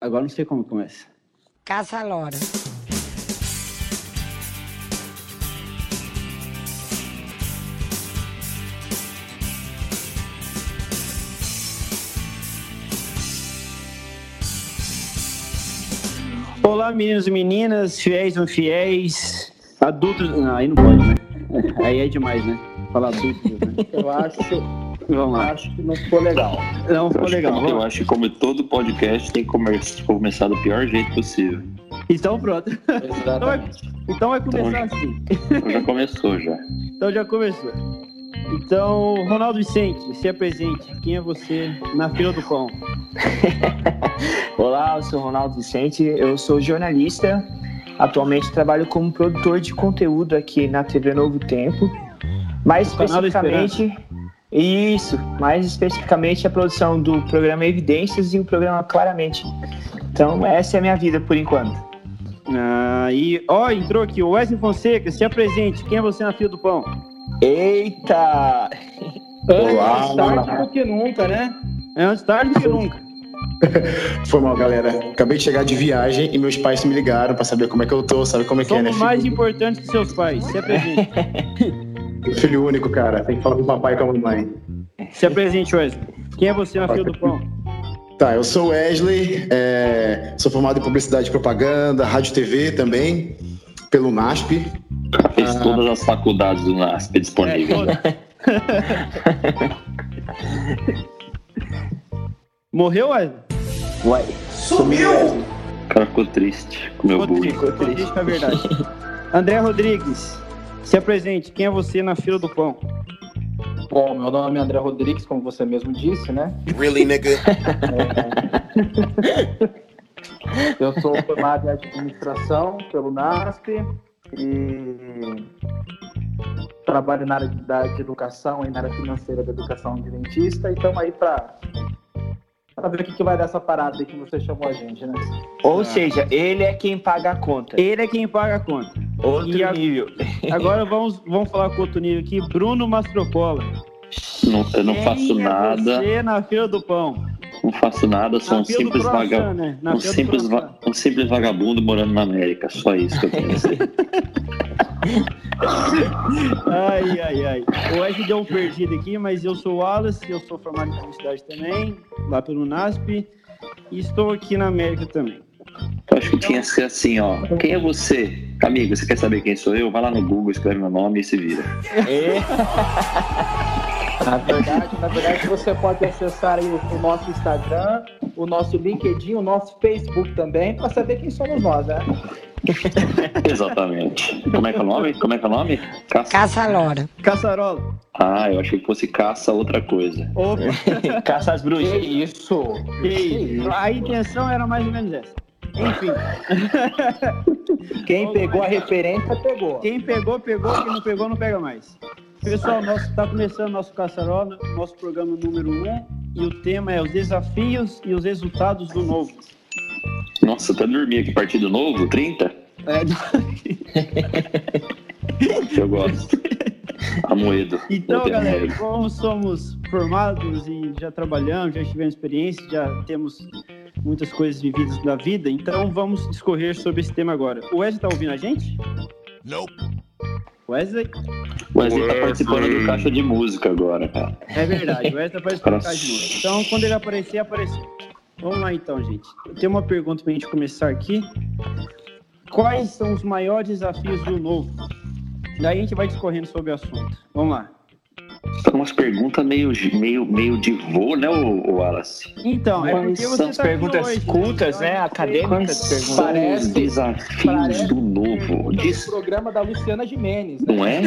Agora não sei como começa. Caça Lora. Olá, meninos e meninas, fiéis ou infiéis, adultos. Não, aí não pode, né? Aí é demais, né? Falar adultos, né? Eu acho, Vamos lá. acho que não ficou legal. Não Eu ficou acho, legal. Vamos eu acho que como todo podcast tem que come- começar do pior jeito possível. Então pronto. Exatamente. Então vai começar assim. Então já começou já. Então já começou. Então, Ronaldo Vicente, se apresente. Quem é você na fila do pão? Olá, eu sou Ronaldo Vicente, eu sou jornalista. Atualmente trabalho como produtor de conteúdo aqui na TV Novo Tempo. Mais especificamente, isso, mais especificamente a produção do programa Evidências e o programa Claramente. Então, essa é a minha vida por enquanto. Ah, e, ó, entrou aqui o Wesley Fonseca, se apresente. Quem é você na fila do pão? Eita! Olá, Olá. tarde do que nunca, né? É antes tarde do que nunca. Foi mal, galera. Acabei de chegar de viagem e meus pais me ligaram pra saber como é que eu tô, sabe como é que é, né? Somos mais Filho, importantes que seus pais. Se apresente. filho único, cara. Tem que falar com o papai e com a mamãe. Se apresente, Wesley. Quem é você na fila do pão? Tá, eu sou Wesley, é, sou formado em publicidade e propaganda, rádio e TV também, pelo NASP. Fez Ah. todas as faculdades do NASP É, disponíveis. toda. Morreu, Wesley? Uai, sumiu! O cara ficou triste com o meu Ficou bullying. triste, ficou triste a verdade. André Rodrigues, se apresente. Quem é você na fila do pão? Bom, meu nome é André Rodrigues, como você mesmo disse, né? Really, nigga? Eu sou formado em administração pelo NASP e trabalho na área de, da, de educação e na área financeira da educação de dentista. E estamos aí para ver o que, que vai dar essa parada aí que você chamou a gente, né? Ou seja, ele é quem paga a conta. Ele é quem paga a conta. Outro E a- nível. Agora vamos, vamos falar com outro nível aqui. Bruno Mastrocola. Não, eu não Quem faço é nada, Você na fila do pão. não faço nada, sou na um simples, croissant, vaga... né? Um, simples va- um simples vagabundo morando na América. Só isso que eu dizer. Ai, ai, ai. O Wesley deu um perdido aqui, mas eu sou o Wallace, eu sou formado em publicidade também, lá pelo NASP, e estou aqui na América também. Eu acho que tinha que ser assim, ó. Quem é você? Amigo, você quer saber quem sou eu? Vai lá no Google, escreve meu nome e se vira. É, Na verdade, na verdade, você pode acessar aí o, o nosso Instagram, o nosso LinkedIn, o nosso Facebook também, para saber quem somos nós, né? Exatamente. Como é que é o nome? Como é que é o nome? Caça. Caça Lora. Caçarola. Ah, eu achei que fosse caça outra coisa. Opa, caça Que bruxas. isso? que isso. A intenção era mais ou menos essa. Enfim, Quem pegou a referência, pegou. quem pegou, pegou, quem não pegou, não pega mais. Pessoal, nós está começando nosso Caçarola, nosso programa número 1, um, e o tema é os desafios e os resultados do novo. Nossa, até dormi aqui, partido novo, 30? É, Eu gosto. Amoedo. Então, Eu tenho galera, como somos formados e já trabalhamos, já tivemos experiência, já temos muitas coisas vividas da vida, então vamos discorrer sobre esse tema agora. O Wesley tá ouvindo a gente? Nope. Wesley? O Wesley tá participando do caixa de música agora, cara. É verdade, o Wesley tá participando do Caixa de Música. Então, quando ele aparecer, apareceu. Vamos lá então, gente. Eu tenho uma pergunta pra gente começar aqui. Quais são os maiores desafios do novo? Daí a gente vai discorrendo sobre o assunto. Vamos lá. São umas perguntas meio, meio, meio de vô, né, o, o Wallace? Então, é porque são você as tá perguntas hoje, cultas, né? Acadêmicas perguntas. são Parece- os desafios parece do novo? O Diz, programa da Luciana Gimenez, né? não é?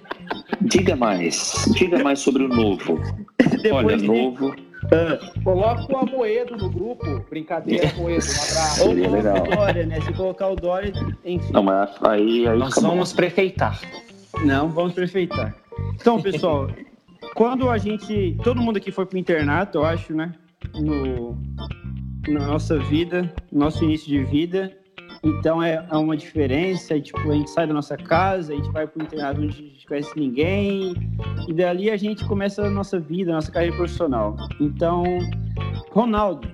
Diga mais. Diga mais sobre o novo. Depois Olha, de- novo. Coloca o Amoedo no grupo. Brincadeira, Amoedo. Um abraço. Ou Seria coloca legal. o Dória, né? Se colocar o Dória, enfim. Não, mas aí, aí Nós vamos prefeitar. Não, vamos prefeitar. Então, pessoal, quando a gente. Todo mundo aqui foi pro internato, eu acho, né? No, na nossa vida, nosso início de vida. Então é, é uma diferença. e, tipo, a gente sai da nossa casa, a gente vai pro internato onde a gente conhece ninguém. E dali a gente começa a nossa vida, a nossa carreira profissional. Então, Ronaldo,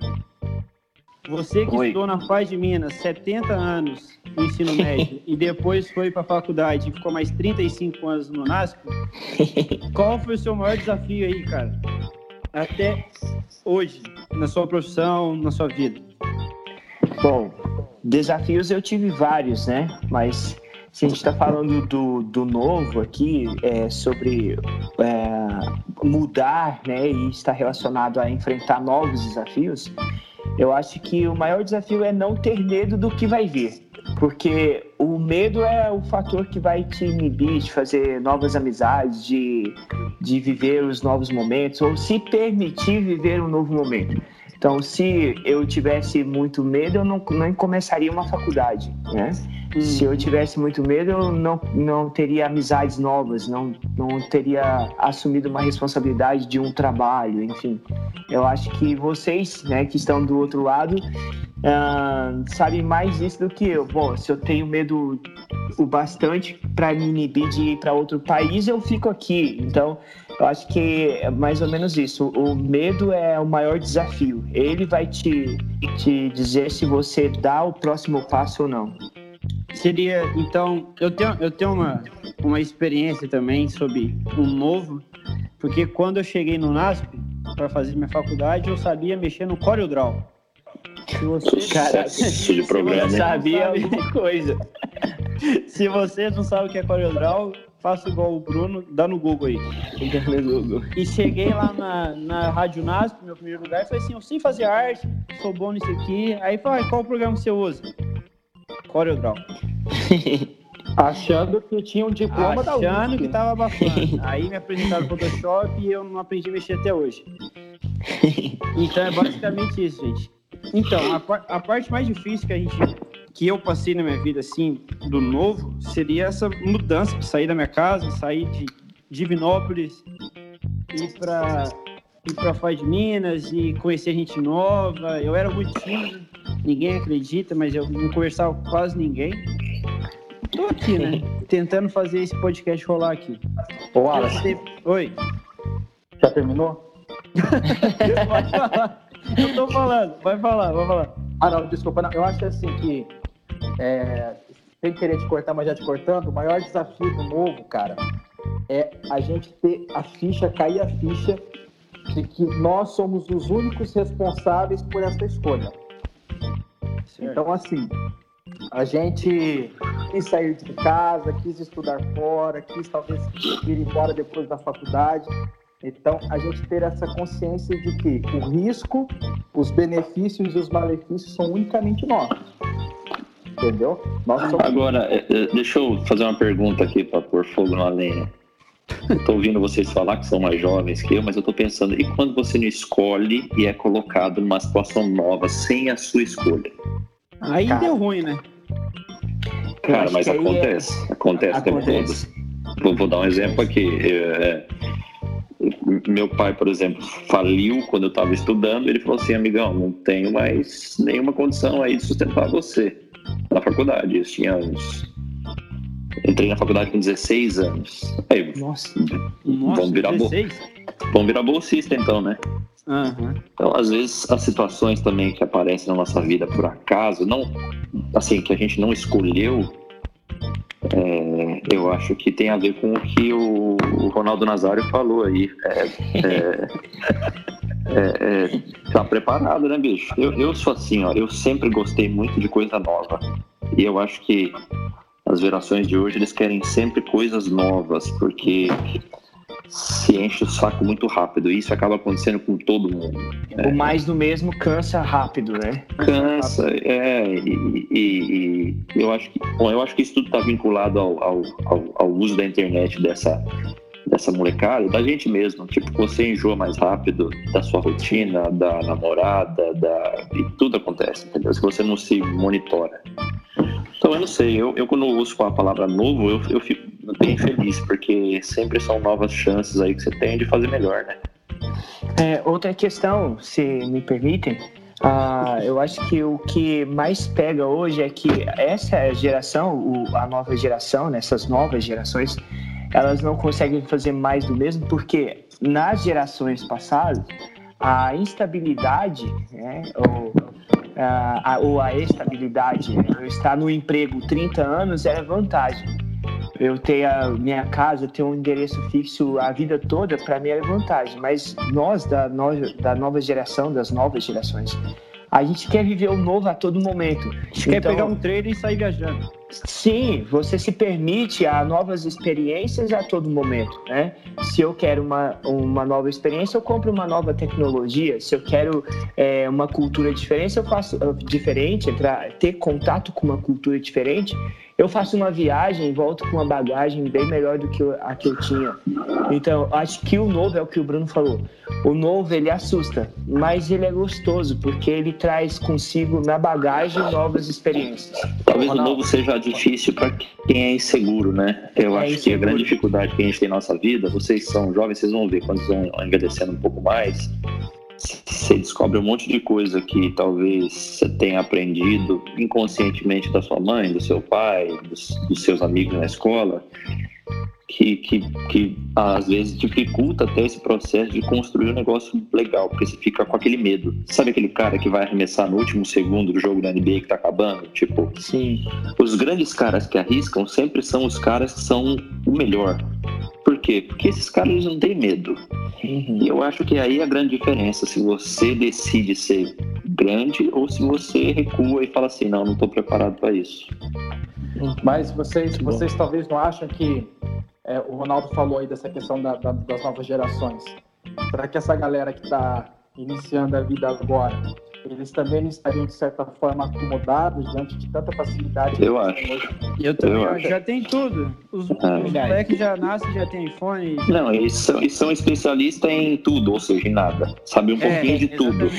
Você que Oi. estudou na Paz de Minas 70 anos no ensino médio e depois foi para a faculdade e ficou mais 35 anos no NASP, qual foi o seu maior desafio aí, cara? Até hoje, na sua profissão, na sua vida? Bom, desafios eu tive vários, né? Mas se a gente está falando do, do novo aqui, é, sobre é, mudar né, e estar relacionado a enfrentar novos desafios, eu acho que o maior desafio é não ter medo do que vai vir. Porque o medo é o fator que vai te inibir de fazer novas amizades, de, de viver os novos momentos, ou se permitir viver um novo momento. Então, se eu tivesse muito medo, eu não, não começaria uma faculdade, né? Se eu tivesse muito medo, eu não, não teria amizades novas, não, não teria assumido uma responsabilidade de um trabalho, enfim. Eu acho que vocês, né, que estão do outro lado, ah, sabem mais disso do que eu. Bom, se eu tenho medo o bastante para me inibir de ir para outro país, eu fico aqui. Então, eu acho que é mais ou menos isso. O medo é o maior desafio. Ele vai te, te dizer se você dá o próximo passo ou não. Seria, então, eu tenho, eu tenho uma, uma experiência também sobre o novo, porque quando eu cheguei no NASP para fazer minha faculdade, eu sabia mexer no CorelDRAW. Se você, Cara, Sucesso de programa, você hein? Sabia sabe- alguma coisa. se você não sabe o que é CorelDRAW, faça igual o Bruno, dá no Google aí. E cheguei lá na, na Rádio NASP, meu primeiro lugar, e falei assim, eu sei fazer arte, sou bom nisso aqui. Aí falei, ah, qual o programa que você usa? CorelDRAW. Achando que tinha um diploma da Achando que tava abafando. Aí me apresentaram o Photoshop e eu não aprendi a mexer até hoje. Então é basicamente isso, gente. Então, a, par- a parte mais difícil que a gente que eu passei na minha vida assim, do novo, seria essa mudança, sair da minha casa, sair de Divinópolis, ir para ir para Foz de Minas e conhecer gente nova. Eu era muito tímido, ninguém acredita, mas eu não conversava com quase ninguém. Tô aqui, né? Tentando fazer esse podcast rolar aqui. Ô, Wallace, Oi. já terminou? Pode falar. Eu tô falando. Vai falar, vai falar. Ah, não, desculpa. Não. Eu acho assim que, é, sem querer te cortar, mas já te cortando, o maior desafio do novo, cara, é a gente ter a ficha, cair a ficha de que nós somos os únicos responsáveis por essa escolha. Então, assim, a gente quis sair de casa, quis estudar fora, quis talvez ir embora depois da faculdade. Então, a gente ter essa consciência de que o risco, os benefícios e os malefícios são unicamente nossos. Entendeu? Nós somos Agora, é, é, deixa eu fazer uma pergunta aqui para pôr fogo na lenha. Eu tô ouvindo vocês falar que são mais jovens que eu, mas eu tô pensando, e quando você não escolhe e é colocado numa situação nova, sem a sua escolha? Aí Cara. deu ruim, né? Cara, mas aí é- acontece. Acontece o tempo Acontece. todo. Vou, vou dar um exemplo aqui. É, meu pai, por exemplo, faliu quando eu estava estudando. Ele falou assim: amigão, não tenho mais nenhuma condição aí de sustentar você na faculdade. Eu tinha uns. Entrei na faculdade com 16 anos. Aí, Nossa. Nossa, Vamos virar bo- 16? vamos virar bolsista então, né? Aham. Então, às vezes, as situações também que aparecem na nossa vida por acaso, não, assim, que a gente não escolheu, é, eu acho que tem a ver com o que o, o Ronaldo Nazário falou aí. É, é, é, é, tá preparado, né, bicho? Eu, eu sou assim, ó, eu sempre gostei muito de coisa nova. E eu acho que as gerações de hoje, eles querem sempre coisas novas, porque se enche o saco muito rápido. E isso acaba acontecendo com todo mundo. O mais do mesmo cansa rápido, né? Cansa, é, e, e- e eu acho que, bom, eu acho que isso tudo está vinculado ao, ao, ao, ao uso da internet dessa, dessa molecada, da gente mesmo. Tipo, você enjoa mais rápido da sua rotina, da namorada, da, e tudo acontece, entendeu? Se você não se monitora. Então, eu não sei, eu, eu quando ouço a palavra novo, eu, eu fico bem feliz, porque sempre são novas chances aí que você tem de fazer melhor, né? É, outra questão, se me permitem, ah, eu acho que o que mais pega hoje é que essa geração, a nova geração, né, essas novas gerações, elas não conseguem fazer mais do mesmo porque nas gerações passadas a instabilidade, né, ou a, ou a estabilidade. Eu estar no emprego 30 anos é vantagem. Eu ter a minha casa, ter um endereço fixo a vida toda, para mim é vantagem. Mas nós, da, nós, da nova geração, das novas gerações, a gente quer viver o novo a todo momento. A gente então, quer pegar um trailer e sair viajando. Sim, você se permite a novas experiências a todo momento, né? Se eu quero uma, uma nova experiência, eu compro uma nova tecnologia. Se eu quero é, uma cultura diferente, eu faço diferente, entrar, ter contato com uma cultura diferente, eu faço uma viagem e volto com uma bagagem bem melhor do que a que eu tinha. Então, acho que o novo é o que o Bruno falou. O novo, ele assusta, mas ele é gostoso, porque ele traz consigo na bagagem novas experiências. Talvez o novo seja difícil para quem é inseguro, né? Eu é acho inseguro. que a grande dificuldade que a gente tem na nossa vida, vocês são jovens, vocês vão ver quando vão envelhecendo um pouco mais, você descobre um monte de coisa que talvez você tenha aprendido inconscientemente da sua mãe, do seu pai, dos, dos seus amigos na escola, que, que, que às vezes dificulta até esse processo de construir um negócio legal, porque você fica com aquele medo. Sabe aquele cara que vai arremessar no último segundo do jogo da NBA que tá acabando? Tipo, Sim. os grandes caras que arriscam sempre são os caras que são o melhor. Por quê? Porque esses caras não têm medo. Uhum. E eu acho que aí é a grande diferença, se você decide ser grande ou se você recua e fala assim, não, não estou preparado para isso. Mas vocês, vocês talvez não acham que é, o Ronaldo falou aí dessa questão da, da, das novas gerações. Será que essa galera que está iniciando a vida agora eles também não estariam, de certa forma, acomodados diante de tanta facilidade. Eu acho. Eu também eu acho. já tem tudo. Os, ah, os moleques já nascem, já tem iPhone. Não, eles são, eles são especialistas em tudo, ou seja, em nada. Sabe um é, pouquinho de tudo.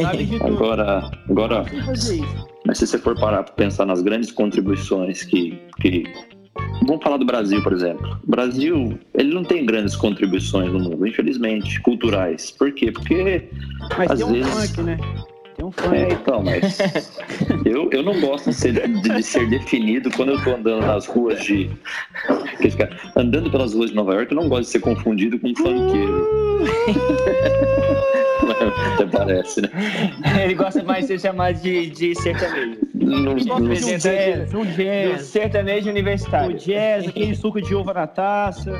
Sabe de tudo. Agora, agora mas se você for parar para pensar nas grandes contribuições que, que Vamos falar do Brasil, por exemplo. O Brasil, ele não tem grandes contribuições no mundo, infelizmente, culturais. Por quê? Porque Mas às tem um vezes funk, né? É, então, mas eu, eu não gosto de ser, de ser definido quando eu tô andando nas ruas de. Andando pelas ruas de Nova York, eu não gosto de ser confundido com um funkeiro. Até parece, né? Ele gosta mais de ser chamado de, de sertanejo. No, no, jazz, um jazz. sertanejo universitário. O jazz, aquele suco de uva na taça.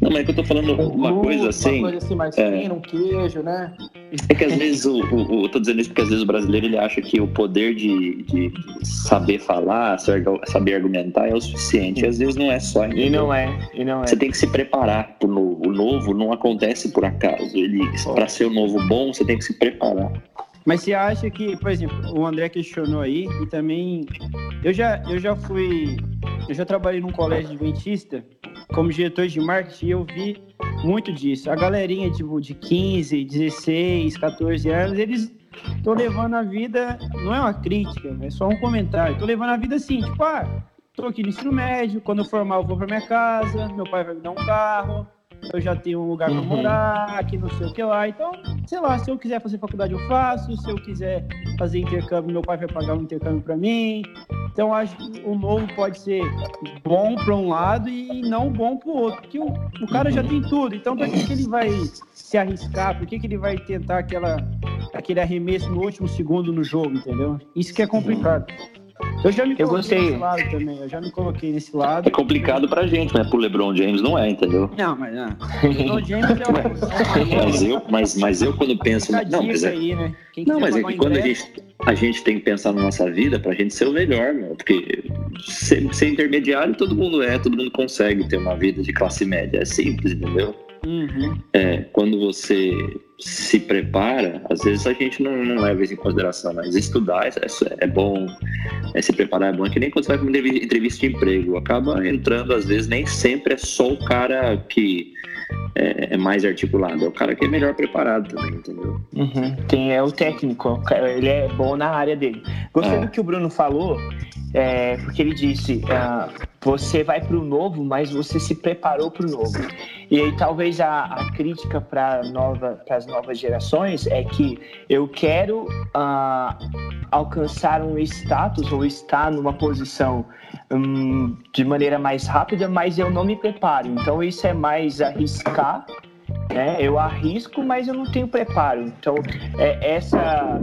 Não, mas é que eu tô falando uma coisa assim. Uma coisa assim mais é, fina, um queijo, né? É que às vezes o, o, eu tô dizendo isso porque às vezes o brasileiro ele acha que o poder de, de saber falar, saber argumentar é o suficiente. E às vezes não é só. Entendeu? E não é. E não é. Você tem que se preparar pro novo. O novo não acontece por acaso. Ele, para ser o novo bom, você tem que se preparar. Mas você acha que, por exemplo, o André questionou aí e também eu já eu já fui eu já trabalhei num colégio adventista como diretor de marketing e eu vi muito disso. A galerinha tipo de 15, 16, 14 anos, eles estão levando a vida, não é uma crítica, é só um comentário. Estão levando a vida assim, tipo, ah, tô aqui no ensino médio, quando eu formar eu vou para minha casa, meu pai vai me dar um carro, eu já tenho um lugar para uhum. morar, aqui não sei o que lá. Então, sei lá, se eu quiser fazer faculdade eu faço, se eu quiser fazer intercâmbio, meu pai vai pagar um intercâmbio para mim. Então, acho que o novo pode ser bom para um lado e não bom para o outro, porque o, o cara já tem tudo. Então, para que, que ele vai se arriscar? Por que, que ele vai tentar aquela, aquele arremesso no último segundo no jogo, entendeu? Isso que é complicado. Eu já me eu gostei. nesse lado também, eu já me coloquei nesse lado. É complicado pra gente, né? Pro LeBron James não é, entendeu? Não, mas não. LeBron James é o. mas, eu, mas, mas eu quando penso. Não, mas é, aí, né? não, mas é que quando a gente, a gente tem que pensar na nossa vida pra gente ser o melhor, meu. Porque ser, ser intermediário todo mundo é, todo mundo consegue ter uma vida de classe média. É simples, entendeu? Uhum. É, quando você se prepara, às vezes a gente não, não leva isso em consideração, mas estudar é, é bom, é, se preparar é bom, é que nem quando você vai para uma entrevista de emprego, acaba entrando, às vezes nem sempre é só o cara que é, é, mais articulado, é o cara que é melhor preparado também, entendeu? Uhum. Tem, é o técnico, ele é bom na área dele. Gostei é. do que o Bruno falou, é, porque ele disse: uh, você vai para o novo, mas você se preparou para o novo. E aí talvez a, a crítica para nova, as novas gerações é que eu quero uh, alcançar um status ou estar numa posição um, de maneira mais rápida, mas eu não me preparo. Então isso é mais arriscar né? Eu arrisco, mas eu não tenho preparo. Então, é, essa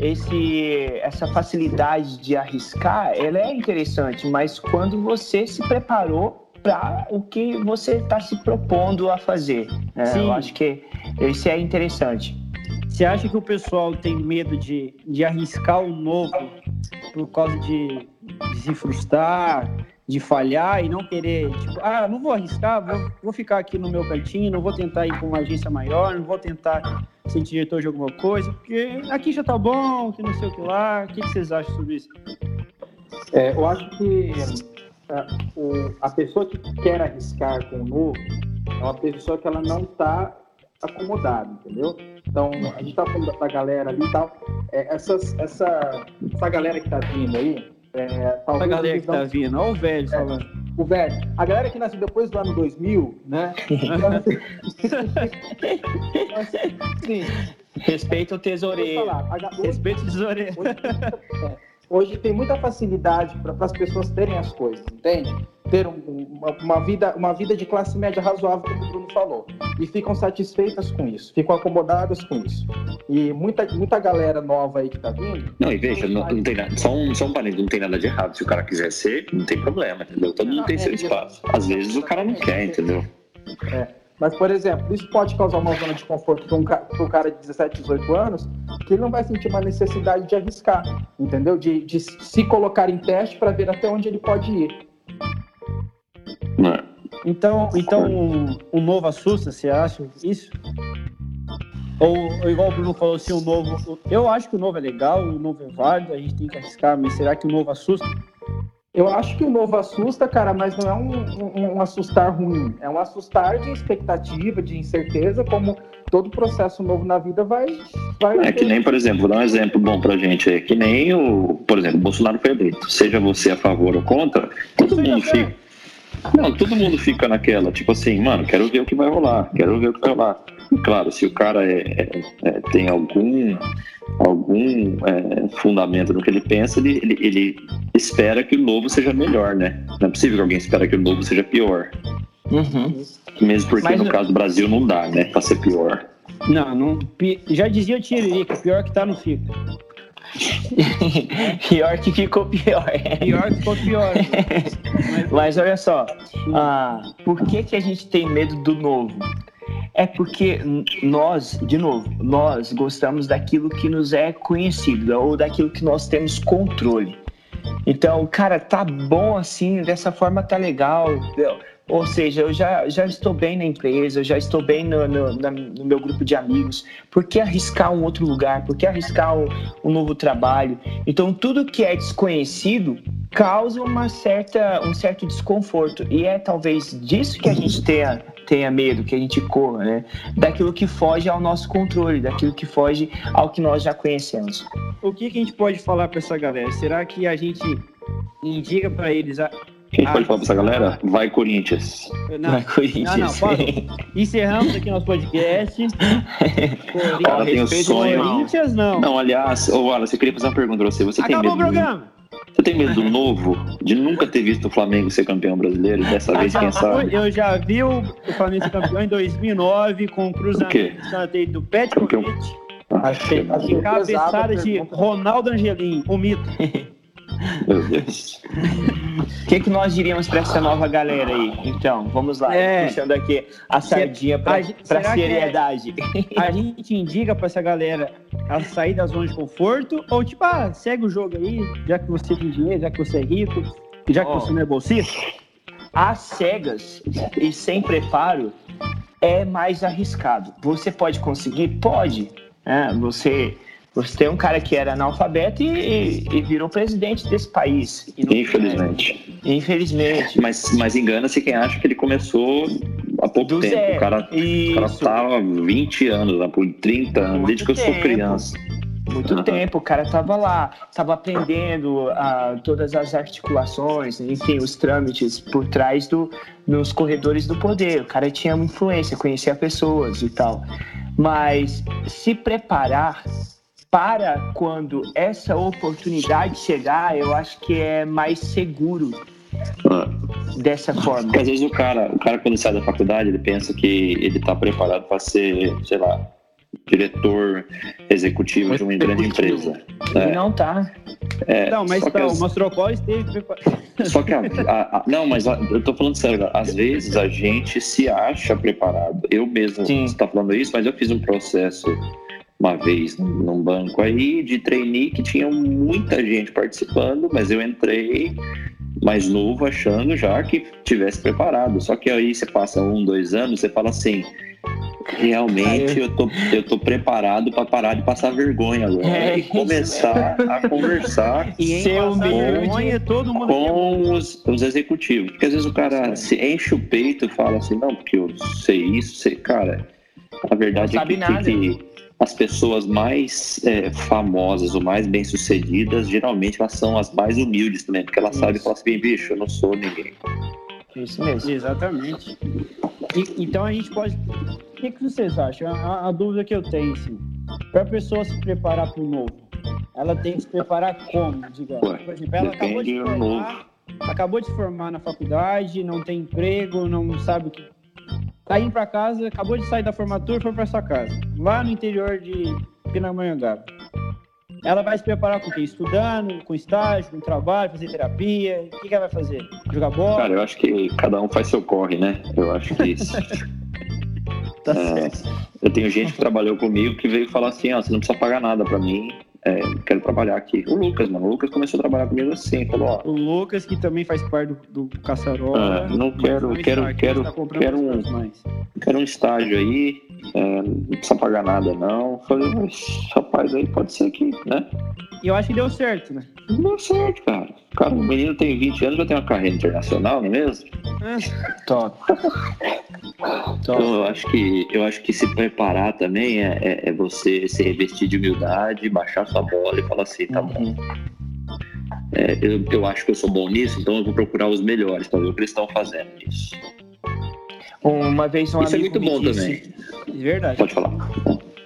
esse, essa facilidade de arriscar, ela é interessante, mas quando você se preparou para o que você está se propondo a fazer, né? eu acho que isso é interessante. Você acha que o pessoal tem medo de, de arriscar o novo por causa de, de se frustrar, de falhar e não querer, tipo, ah, não vou arriscar, vou, vou ficar aqui no meu cantinho, não vou tentar ir para uma agência maior, não vou tentar ser diretor de alguma coisa, porque aqui já tá bom, que não sei o que lá. O que, que vocês acham sobre isso? É, eu acho que a, é, a pessoa que quer arriscar com o novo é uma pessoa que ela não está acomodada, entendeu? Então, a gente tá falando da galera ali e tal. É, essas, essa, essa galera que tá vindo aí, é, talvez. A galera que tá vindo, olha o velho é, falando. O velho. A galera que nasceu depois do ano 2000, né? Sim. Respeita o tesoureiro. Respeita o tesoureiro. Hoje, tem muita facilidade para as pessoas terem as coisas, entende? ter um, uma, uma, vida, uma vida de classe média razoável, como o Bruno falou. E ficam satisfeitas com isso, ficam acomodadas com isso. E muita, muita galera nova aí que tá vindo. Não, e veja, não, não tem nada, só um, só um parênteses, não tem nada de errado. Se o cara quiser ser, não tem problema, entendeu? Todo mundo tem é, seu espaço. Às vezes o cara não quer, entendeu? É. Mas, por exemplo, isso pode causar uma zona de conforto para um, um, cara de 17, 18 anos, que ele não vai sentir uma necessidade de arriscar, entendeu? De, de se colocar em teste para ver até onde ele pode ir. É. Então, então um, um novo assusta, você acha isso? Ou, igual o Bruno falou, assim, o novo. Eu acho que o novo é legal, o novo é válido, a gente tem que arriscar, mas será que o novo assusta? Eu acho que o novo assusta, cara, mas não é um, um, um, assustar ruim. É um assustar de expectativa, de incerteza, como todo processo novo na vida vai. vai é que nem, por exemplo, vou dar um exemplo bom pra gente. É que nem o, por exemplo, o Bolsonaro foi eleito. Seja você a favor ou contra, todo mundo fica. Não, todo mundo fica naquela, tipo assim, mano, quero ver o que vai rolar, quero ver o que vai rolar. Claro, se o cara é, é, é, tem algum, algum é, fundamento no que ele pensa, ele, ele, ele, espera que o novo seja melhor, né? Não é possível que alguém espera que o novo seja pior. Uhum. Mesmo porque Mas, no caso do Brasil não dá, né? Pra ser pior. Não, não já dizia o Tiririca, pior que tá não fica. pior que ficou pior. Pior que ficou pior. Mas, Mas olha só, ah, por que, que a gente tem medo do novo? É porque nós, de novo, nós gostamos daquilo que nos é conhecido ou daquilo que nós temos controle. Então, cara, tá bom assim, dessa forma tá legal. Ou seja, eu já, já estou bem na empresa, eu já estou bem no, no, no, meu grupo de amigos. Por que arriscar um outro lugar? Por que arriscar um, um novo trabalho? Então, tudo que é desconhecido causa uma certa, um certo desconforto. E é talvez disso que a gente tenha, tenha medo, que a gente corra, né? Daquilo que foge ao nosso controle, daquilo que foge ao que nós já conhecemos. O que, que a gente pode falar para essa galera? Será que a gente indica para eles a quem ah, pode falar pra essa galera? Vai Corinthians. Não, Vai Corinthians. Não, não, Encerramos aqui nosso podcast. Corinthians, tem o sonho. Corinthians, não. Não, aliás, ô Wallace, eu queria fazer uma pergunta pra você. Você Acabou tem medo? o programa. Você tem medo do novo? De nunca ter visto o Flamengo ser campeão brasileiro? Dessa vez, quem sabe? Eu já vi o Flamengo ser campeão em 2009 com o cruzamento do Pet campeão. Ah, achei, achei cabeçada de Ronaldo Angelim, o mito. Meu Deus. O que, que nós diríamos para essa nova galera aí? Então, vamos lá, é. puxando aqui a sardinha para a seriedade. É, a gente indica para essa galera a sair da zona de conforto ou tipo, ah, segue o jogo aí, já que você tem dinheiro, já que você é rico, já que oh, você não é bolsista? Às cegas e sem preparo é mais arriscado. Você pode conseguir? Pode. É, você você tem um cara que era analfabeto e, e virou presidente desse país. Infelizmente. Infelizmente. Mas, mas engana-se quem acha que ele começou há pouco Do tempo. Zero. O cara, cara tá há 20 anos, né, por 30 anos, Muito desde que eu sou criança. Muito uhum. tempo, o cara tava lá, tava aprendendo uh, todas as articulações, enfim, os trâmites por trás do, nos corredores do poder. O cara tinha uma influência, conhecia pessoas e tal. Mas se preparar para quando essa oportunidade chegar, eu acho que é mais seguro ah. dessa forma. Porque às vezes o cara, o cara quando sai da faculdade, ele pensa que ele está preparado para ser, sei lá, diretor executivo de uma grande empresa. Ele É, não tá. é, Não, mas tá, as- o Mastropol esteve preparado. Só que a, a- a- não, mas a- eu tô falando sério, às vezes a gente se acha preparado. Eu mesmo, Sim. você tá falando isso, mas eu fiz um processo uma vez num banco aí de trainee que tinha muita gente participando, mas eu entrei mais novo achando já que tivesse preparado. Só que aí você passa um, dois anos, você fala assim, realmente eu tô, eu tô preparado para parar de passar vergonha agora É, e começar a conversar E humilde. vergonha, todo mundo com os, os executivos. Porque às vezes o cara se enche o peito e fala assim, não, porque eu sei isso, sei, cara. A verdade Não é que, sabe nada. que- que as pessoas mais é, famosas ou mais bem-sucedidas, geralmente elas são as mais humildes também, porque elas sabem falar assim, bicho, eu não sou ninguém. Isso mesmo. Exatamente. E- então a gente pode. O que, que vocês acham? A, a dúvida que eu tenho, assim, para a pessoa se preparar para o novo, ela tem que se preparar como, digamos? Ué, Por exemplo, ela acabou de formar, acabou de formar na faculdade, não tem emprego, não sabe o que. Tá indo para casa, acabou de sair da formatura e foi para sua casa, lá no interior de Pindamonhangaba. Ela vai se preparar com o quê? Estudando, com estágio, com trabalho, fazer terapia? O que, que ela vai fazer? Jogar bola? Cara, eu acho que cada um faz seu corre, né? Eu acho que isso. tá é, certo. eu tenho gente que trabalhou comigo que veio falar assim, ó, você não precisa pagar nada pra mim, é, quero trabalhar aqui. O Lucas, mano, o Lucas começou a trabalhar comigo assim, falou, ó, O Lucas, que também faz parte do, do Caçarola. Ah, não quero- quero- que quero- comprando quero um- quero um estágio aí, é, não precisa pagar nada não. Falei, mas rapaz, aí pode ser que, né? E eu acho que deu certo, né? Não deu certo, cara. O cara, o menino tem 20 anos, já tem uma carreira internacional, não é mesmo? Top. Então eu acho que eu acho que se preparar também é, é- é você se revestir de humildade, baixar sua bola e falar assim, tá bom. É, eu, eu acho que eu sou bom nisso, então eu vou procurar os melhores para ver o que eles estão fazendo nisso. Uma vez um Isso é amigo muito me bom disse, também. De verdade. Pode falar.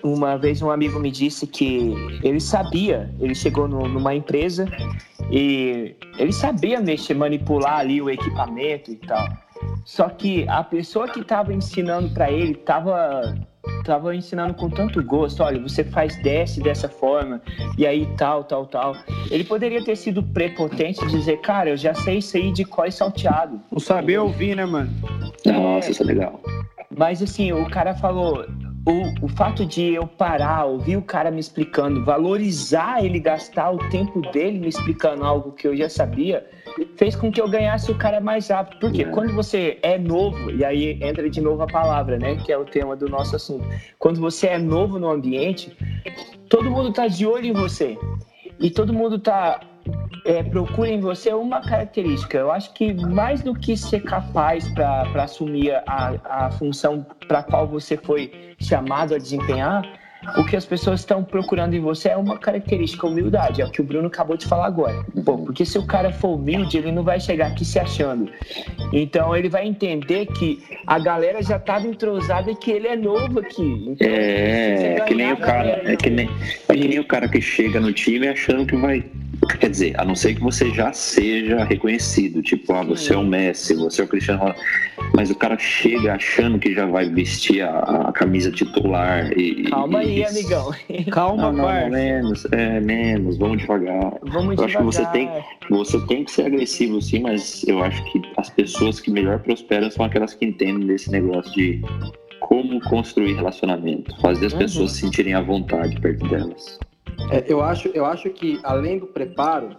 uma vez um amigo me disse que ele sabia, ele chegou no- numa empresa e ele sabia mexer, manipular ali o equipamento e tal. Só que a pessoa que estava ensinando para ele estava tava ensinando com tanto gosto, olha, você faz desse dessa forma e aí tal, tal, tal. Ele poderia ter sido prepotente e dizer, cara, eu já sei isso aí de có e salteado. O saber ouvir, né, mano? Nossa, isso é legal. Mas assim, o cara falou. O, o fato de eu parar, ouvir o cara me explicando, valorizar ele gastar o tempo dele me explicando algo que eu já sabia, fez com que eu ganhasse o cara mais rápido. Porque É. quando você é novo, e aí entra de novo a palavra, né? Que é o tema do nosso assunto. Quando você é novo no ambiente, todo mundo tá de olho em você. E todo mundo tá é, procura em você uma característica. Eu acho que mais do que ser capaz para assumir a, a função para qual você foi chamado a desempenhar, o que as pessoas estão procurando em você é uma característica, humildade. É o que o Bruno acabou de falar agora. Pô, porque se o cara for humilde, ele não vai chegar aqui se achando. Então ele vai entender que a galera já estava entrosada e que ele é novo aqui. Então, É, você é que nem o cara, galera, é que nem, é que nem o cara que chega no time achando que vai. Quer dizer, a não ser que você já seja reconhecido, tipo, ah, você é o Messi, você é o Cristiano Ronaldo. Mas o cara chega achando que já vai vestir a, a camisa titular e. Calma e- aí, e- amigão. Calma, Não, não, menos, é, menos, vamos devagar. Vamos Eu acho que você devagar. tem- Você tem que ser agressivo sim, mas eu acho que as pessoas que melhor prosperam são aquelas que entendem desse negócio de como construir relacionamento, fazer as Uhum. pessoas se sentirem à vontade perto delas. É, eu, acho, eu acho que, além do preparo,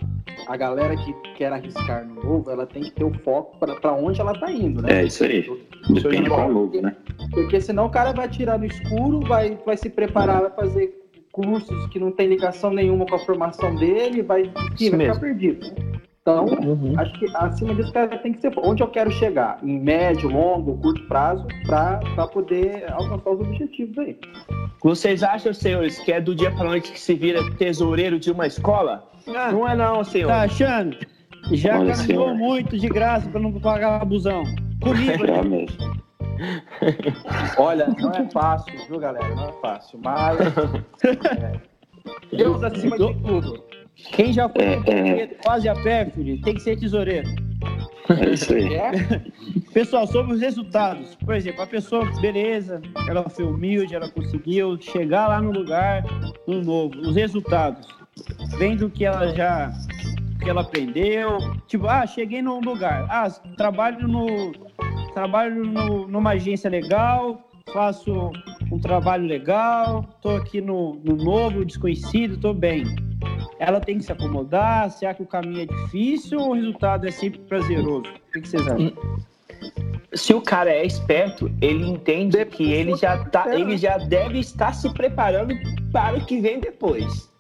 a galera que quer arriscar no novo, ela tem que ter o foco para onde ela tá indo, né? É isso aí. Depende de qual novo, né? Porque senão o cara vai tirar no escuro, vai, vai se preparar, vai fazer cursos que não tem ligação nenhuma com a formação dele, vai, vai ficar perdido. né? Então, Uhum. acho que acima disso, tem que ser onde eu quero chegar, em médio, longo, curto prazo, para poder alcançar os objetivos aí. Vocês acham, senhores, que é do dia para noite que se vira tesoureiro de uma escola? Ah, Não é não, senhor. tá achando? Já Olha, caminhou senhor. muito de graça pra não pagar abusão. Comigo, Já né? mesmo. Olha, não é fácil, viu, galera? Não é fácil, mas. é, Deus acima de tudo. Quem já foi É, é. quase a pé, filho, tem que ser tesoureiro. É isso aí. É? Pessoal, sobre os resultados. Por exemplo, a pessoa, beleza, ela foi humilde, ela conseguiu chegar lá no lugar, no novo. Os resultados. Vem do que ela já. que ela aprendeu. Tipo, ah, cheguei num lugar. Ah, trabalho no. Trabalho no, numa agência legal, faço um trabalho legal, tô aqui no, no novo, desconhecido, tô bem. Ela tem que se acomodar? Será que o caminho é difícil ou o resultado é sempre prazeroso? O que, que vocês acham? Se o cara é esperto, ele entende que ele já, tá, ele já deve estar se preparando para o que vem depois.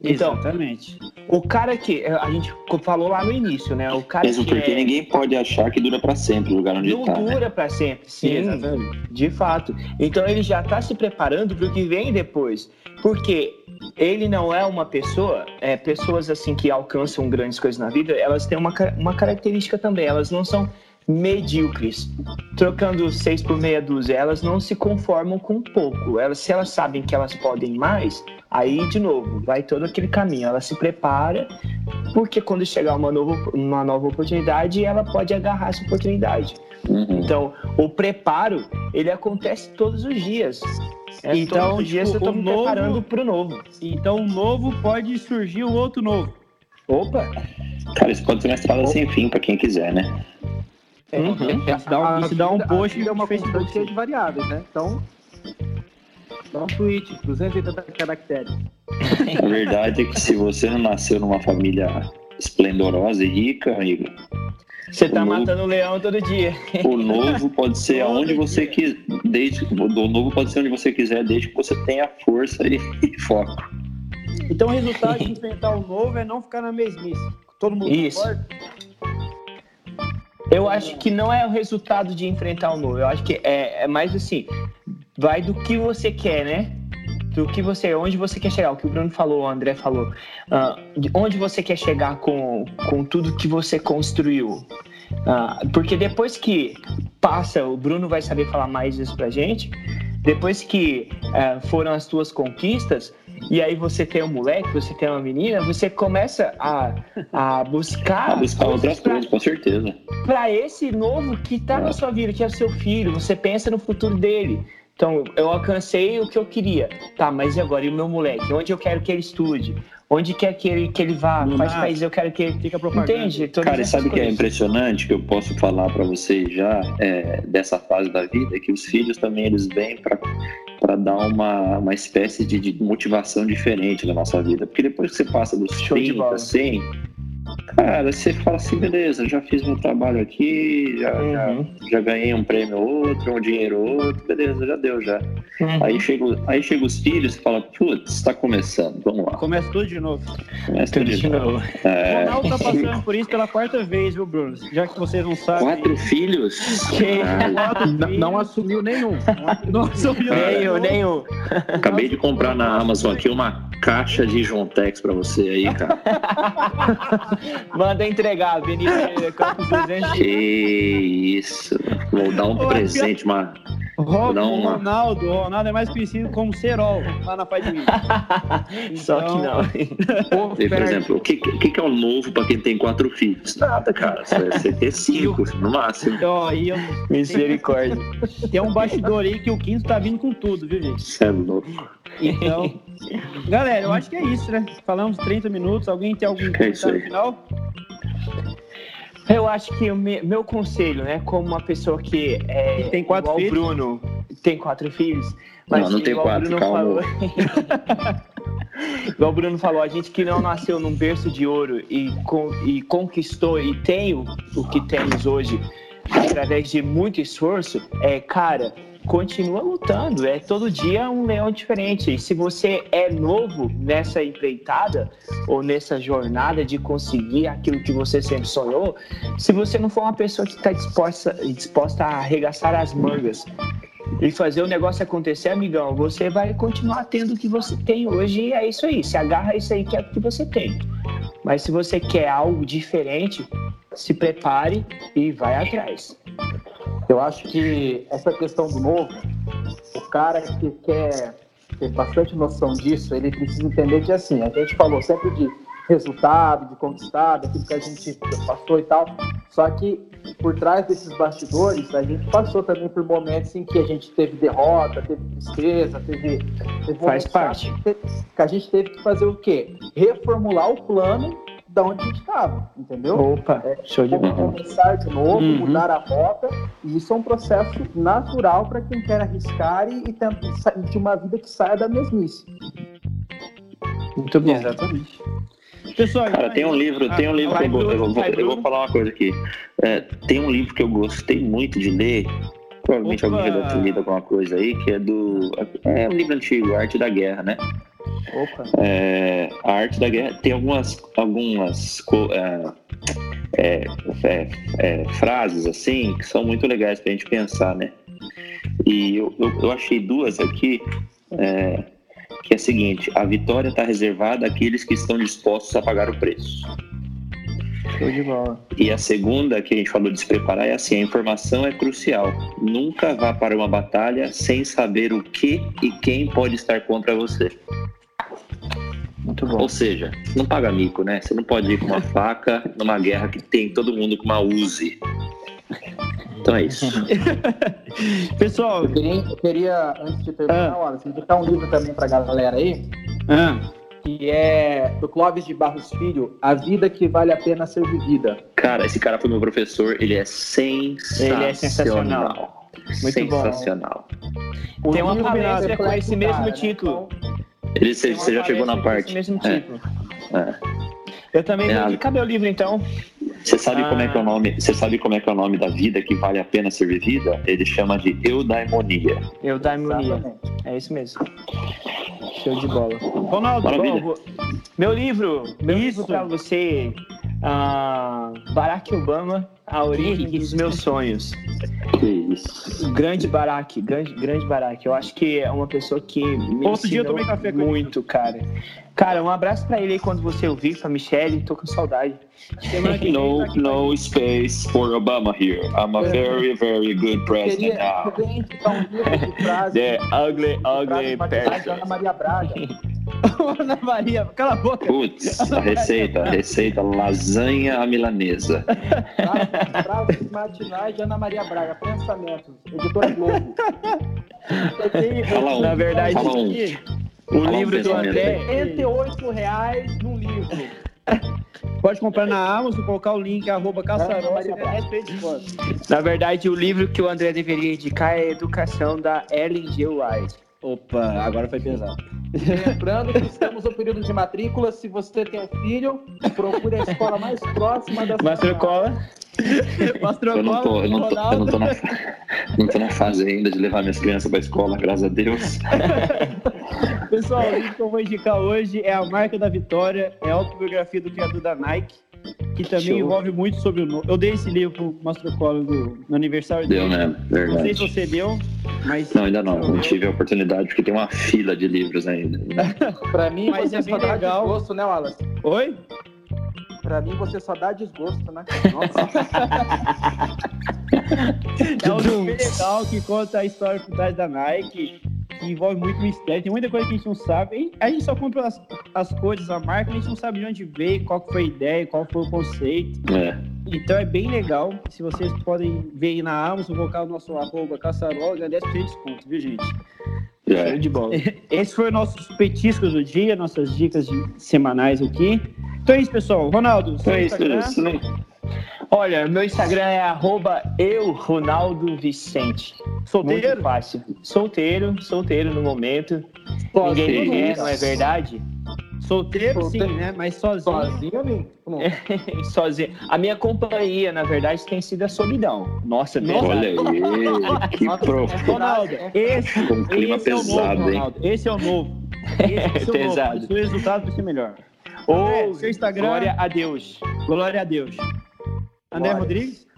Então, Exatamente. o cara que a gente falou lá no início, né? O cara Mesmo que porque é- ninguém pode achar que dura pra sempre o lugar onde não tá. né? dura para sempre. Sim, Exatamente. de fato. Então ele já está se preparando para o que vem depois. Porque ele não é uma pessoa, é, pessoas assim que alcançam grandes coisas na vida, elas têm uma, uma característica também, elas não são medíocres, trocando seis por meia dúzia, elas não se conformam com pouco. Elas, se elas sabem que elas podem mais, aí de novo vai todo aquele caminho. Ela se prepara, porque quando chegar uma nova, uma nova oportunidade, ela pode agarrar essa oportunidade. Uhum. Então, o preparo, ele acontece todos os dias. É, Então, todos os dias tipo, eu tô o me novo- preparando pro novo. Então, o novo pode surgir o outro novo. Opa! Cara, isso pode ser uma estrada sem fim pra quem quiser, né? Uhum. Isso dá um- A isso dá um post é uma Facebook. cheia de variáveis, né? Então, dá um tweet, 280 caracteres. A verdade é que se você não nasceu numa família esplendorosa e rica, amigo, Você tá O novo- matando o leão todo dia. o novo pode ser Todo aonde você quiser. Desde, o novo pode ser onde você quiser, desde que você tenha força e, e foco. Então, o resultado de enfrentar o novo é não ficar na mesmice. Todo mundo Isso. concorda? Eu acho que não é o resultado de enfrentar o novo. Eu acho que é, é mais assim, vai do que você quer, né? Do que você, onde você quer chegar. O que o Bruno falou, o André falou. De onde você quer chegar com, com tudo que você construiu. Ah, porque depois que passa, o Bruno vai saber falar mais isso pra gente. Depois que ah, foram as tuas conquistas, e aí você tem um moleque, você tem uma menina, você começa a, a buscar, Ah, buscar outras pra- coisas, com certeza. para esse novo que tá na sua vida, que é o seu filho, você pensa no futuro dele. Então, eu alcancei o que eu queria. Tá, mas e agora? E o meu moleque? Onde eu quero que ele estude? Onde quer que ele, que ele vá? Não Quais dá. países eu quero que ele... Fica propaganda. Entende? Todas Cara, e essas sabe o que é impressionante que eu posso falar pra vocês já é, dessa fase da vida? É que os filhos também eles vêm pra para dar uma, uma espécie de, de motivação diferente na nossa vida. Porque depois que você passa dos Show de 30, bola. 100, cara, você fala assim, beleza, já fiz meu trabalho aqui, já, já, Uhum. já ganhei um prêmio ou outro, um dinheiro ou outro, beleza, já deu já. Uhum. Aí chega, aí chega os filhos e fala, putz, tá começando, vamos lá. Começa tudo de novo. Começa Tudo tudo de de novo. novo. O É, Ronaldo tá passando por isso pela quarta vez, viu, Bruno? Já que vocês não sabem. quatro filhos? Que- Caralho. Quatro Não, filhos. não assumiu nenhum. Não assumiu Nenhum, nenhum. nenhum. Acabei de comprar na Amazon aqui uma caixa de Jontex pra você aí, cara. Manda entregar, Avenida Campos 200. Que isso. Vou dar um Ô, presente, uma. Ronaldo, o Ronaldo é mais conhecido como Serol, lá na Pai de Minas. Só que não. Pô, Por perde. exemplo, o que, que, que é o novo pra quem tem quatro filhos? Nada, cara. Você você ter cinco, no máximo. Ó, e eu, Misericórdia. tem um bastidor aí que o quinto tá vindo com tudo, viu, gente? Você é louco. Então, galera, eu acho que é isso, né? Falamos 30 minutos. Alguém tem algum É comentário aí. final? Eu acho que o me- meu conselho, né, como uma pessoa que é tem quatro filhos. Bruno, tem quatro filhos, Não, não tem igual o quatro, Bruno calma. falou- igual o Bruno falou, a gente que não nasceu num berço de ouro e, e conquistou e tem o, o que temos hoje através de muito esforço, é, cara, continua lutando. É todo dia um leão diferente. E se você é novo nessa empreitada ou nessa jornada de conseguir aquilo que você sempre sonhou, se você não for uma pessoa que está disposta, disposta a arregaçar as mangas e fazer o negócio acontecer, amigão, você vai continuar tendo o que você tem hoje e é isso aí. Se agarra isso aí que é o que você tem. Mas se você quer algo diferente, se prepare e vai atrás. Eu acho que essa questão do novo, o cara que quer ter bastante noção disso, ele precisa entender que assim, a gente falou sempre de resultado, de conquistar, daquilo que a gente passou e tal. Só que por trás desses bastidores, a gente passou também por momentos em que a gente teve derrota, teve tristeza, teve, teve Faz parte. Que a gente teve que fazer o quê? Reformular o plano da onde a gente estava, entendeu? Opa, show de bola. começar de novo, Uhum. mudar a rota. E isso é um processo natural para quem quer arriscar e, e tentar sair de uma vida que saia da mesmice. Muito bom. Exatamente. Pessoal, Cara, então tem um livro, a- tem um a livro que eu, vou- eu vou, eu vou falar uma coisa aqui. É, tem um livro que eu gostei muito de ler. Provavelmente Opa! alguém já deve ter lido alguma coisa aí, que é do. É um livro antigo, Arte da Guerra, né? Opa. É, a Arte da Guerra tem algumas, algumas é, é, é, é, frases assim que são muito legais pra gente pensar, né? E eu, eu, eu achei duas aqui, é, que é a seguinte: a vitória está reservada àqueles que estão dispostos a pagar o preço. Show de bola. E a segunda, que a gente falou de se preparar, é assim: a informação é crucial. Nunca vá para uma batalha sem saber o que e quem pode estar contra você. Muito bom. Ou seja, não paga mico, né? Você não pode ir com uma faca numa guerra que tem todo mundo com uma Uzi. Então é isso. Pessoal, Eu queria, eu queria, antes de terminar, Ah. Wallace, indicar um livro também para a galera aí, ah, que é do Clóvis de Barros Filho, A Vida que Vale a Pena Ser Vivida. Cara, esse cara foi meu professor, ele é sensacional. Ele é sensacional. Muito bom. sensacional. O Tem uma palestra reflete com esse mesmo né? título. Ele, você, já chegou na parte. Esse mesmo É, título. é. Eu também É, vou a- indicar meu livro, então. Você sabe como é que é o Ah. nome? Você sabe como é que é o nome da vida que vale a pena ser vivida? Ele chama de eudaimonia. Eu da Harmonia. Exatamente. É isso mesmo. Show de bola. Ronaldo, bom, vou- Meu livro, meu Isso. livro pra você, ah, Barack Obama, a origem dos meus sonhos. Que isso. Grande Barack, grande, grande Barack. Eu acho que é uma pessoa que me Outro dia eu tomei café com ele. muito, cara. Cara, um abraço pra ele aí quando você ouvir, pra Michelle, tô com saudade. No, aqui no space for Obama here. I'm a very, very good Eu president now. The ugly, ugly person. Maria Braga. Ana Maria, cala a boca. Putz, a receita, a receita lasanha à milanesa. Frases, matinais de Ana Maria Braga. Pensamentos. Editora Globo. Fala um. Na verdade, Fala um. o Fala um livro do pensamento André. 88 reais num livro. Pode comprar na Amazon, colocar o link, arroba caçarol, Maria você ganha 10 de desconto. na verdade, o livro que o André deveria indicar é Educação da Ellen G. White. Opa, agora foi pesado. Lembrando que estamos no período de matrícula. Se você tem um filho, procure a escola mais próxima da sua Master casa. Cola. Eu não tô, eu não tô, eu não tô, na, não tô na fase ainda de levar minhas crianças pra escola, graças a Deus. Pessoal, o que eu vou indicar hoje é A Marca da Vitória, é a autobiografia do criador da Nike, que também Show. envolve muito sobre o... no- Eu dei esse livro pro Mastrocolo no, no aniversário Deu, dele. né? Não sei Verdade. se você deu, mas... Não, ainda não. Não tive a oportunidade, porque tem uma fila de livros ainda. Pra mim, Mas você é bem dá legal. desgosto, né, Wallace? Oi? Pra mim, você só dá desgosto, né? É um livro legal que conta a história por trás da Nike, que envolve muito mistério. Tem muita coisa que a gente não sabe. A gente só compra as, as coisas, a marca, a gente não sabe de onde veio, qual foi a ideia, qual foi o conceito. É. Então é bem legal. Se vocês podem ver aí na Amazon, colocar o nosso arroba caçarol, ganha 10% de desconto, viu, gente? É. de bola. Esse foi o nossos petiscos do dia, nossas dicas semanais aqui. Então é isso, pessoal. Ronaldo, seu É isso, Instagram? Isso não- Olha, meu Instagram é arroba eu, Ronaldo Vicente. solteiro? Muito fácil. Solteiro, solteiro no momento. Sozinho, Ninguém me quer, não é verdade? Solteiro, sim, né? Mas sozinho. Sozinho. Não. Sozinho. A minha companhia, na verdade, tem sido a solidão. Nossa, Nossa. verdade. Olha aí, que profundo. Ronaldo, esse, Um clima esse é o pesado, novo, hein? Ronaldo. Esse é o novo. Esse é o Pesado. novo. O seu resultado vai ser melhor. Ou André, seu Instagram. glória a Deus. Glória a Deus. André Glória. Rodrigues?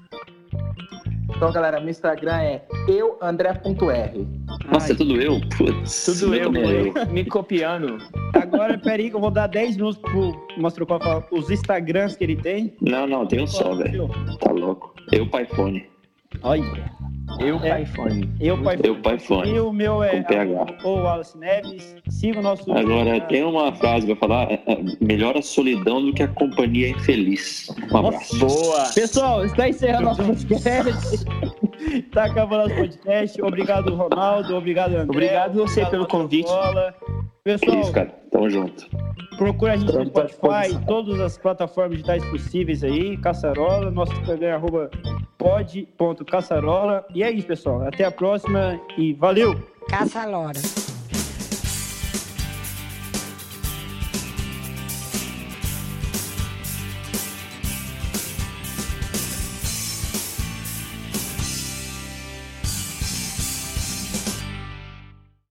Então, galera, meu Instagram é euandré.r. Nossa, é tudo eu? Putz. Tudo eu, é eu. me copiando. Agora, peraí que eu vou dar 10 minutos pro Mastrocó falar os Instagrams que ele tem. Não, não, tem um só, velho. Tá louco. Eu, pai fone. Olha. Eu, É. pai fone. Eu, pai Eu, pai fone. E o meu é Com PH. o Wallace Neves. Siga o nosso. Agora, tem uma frase pra falar: é, é, melhor a solidão do que a companhia infeliz. Um abraço. Boa. Pessoal, está encerrando nosso podcast. Está acabando nosso podcast. Obrigado, Ronaldo. Obrigado, André. Obrigado você pelo Marcos convite. Bola. É Pessoal, isso, cara. Tamo junto. Procura a gente no Spotify, todas as plataformas digitais possíveis aí, Caçarola, nosso Instagram é arroba pod.caçarola. E é isso, pessoal. Até a próxima e valeu! Caça Lora.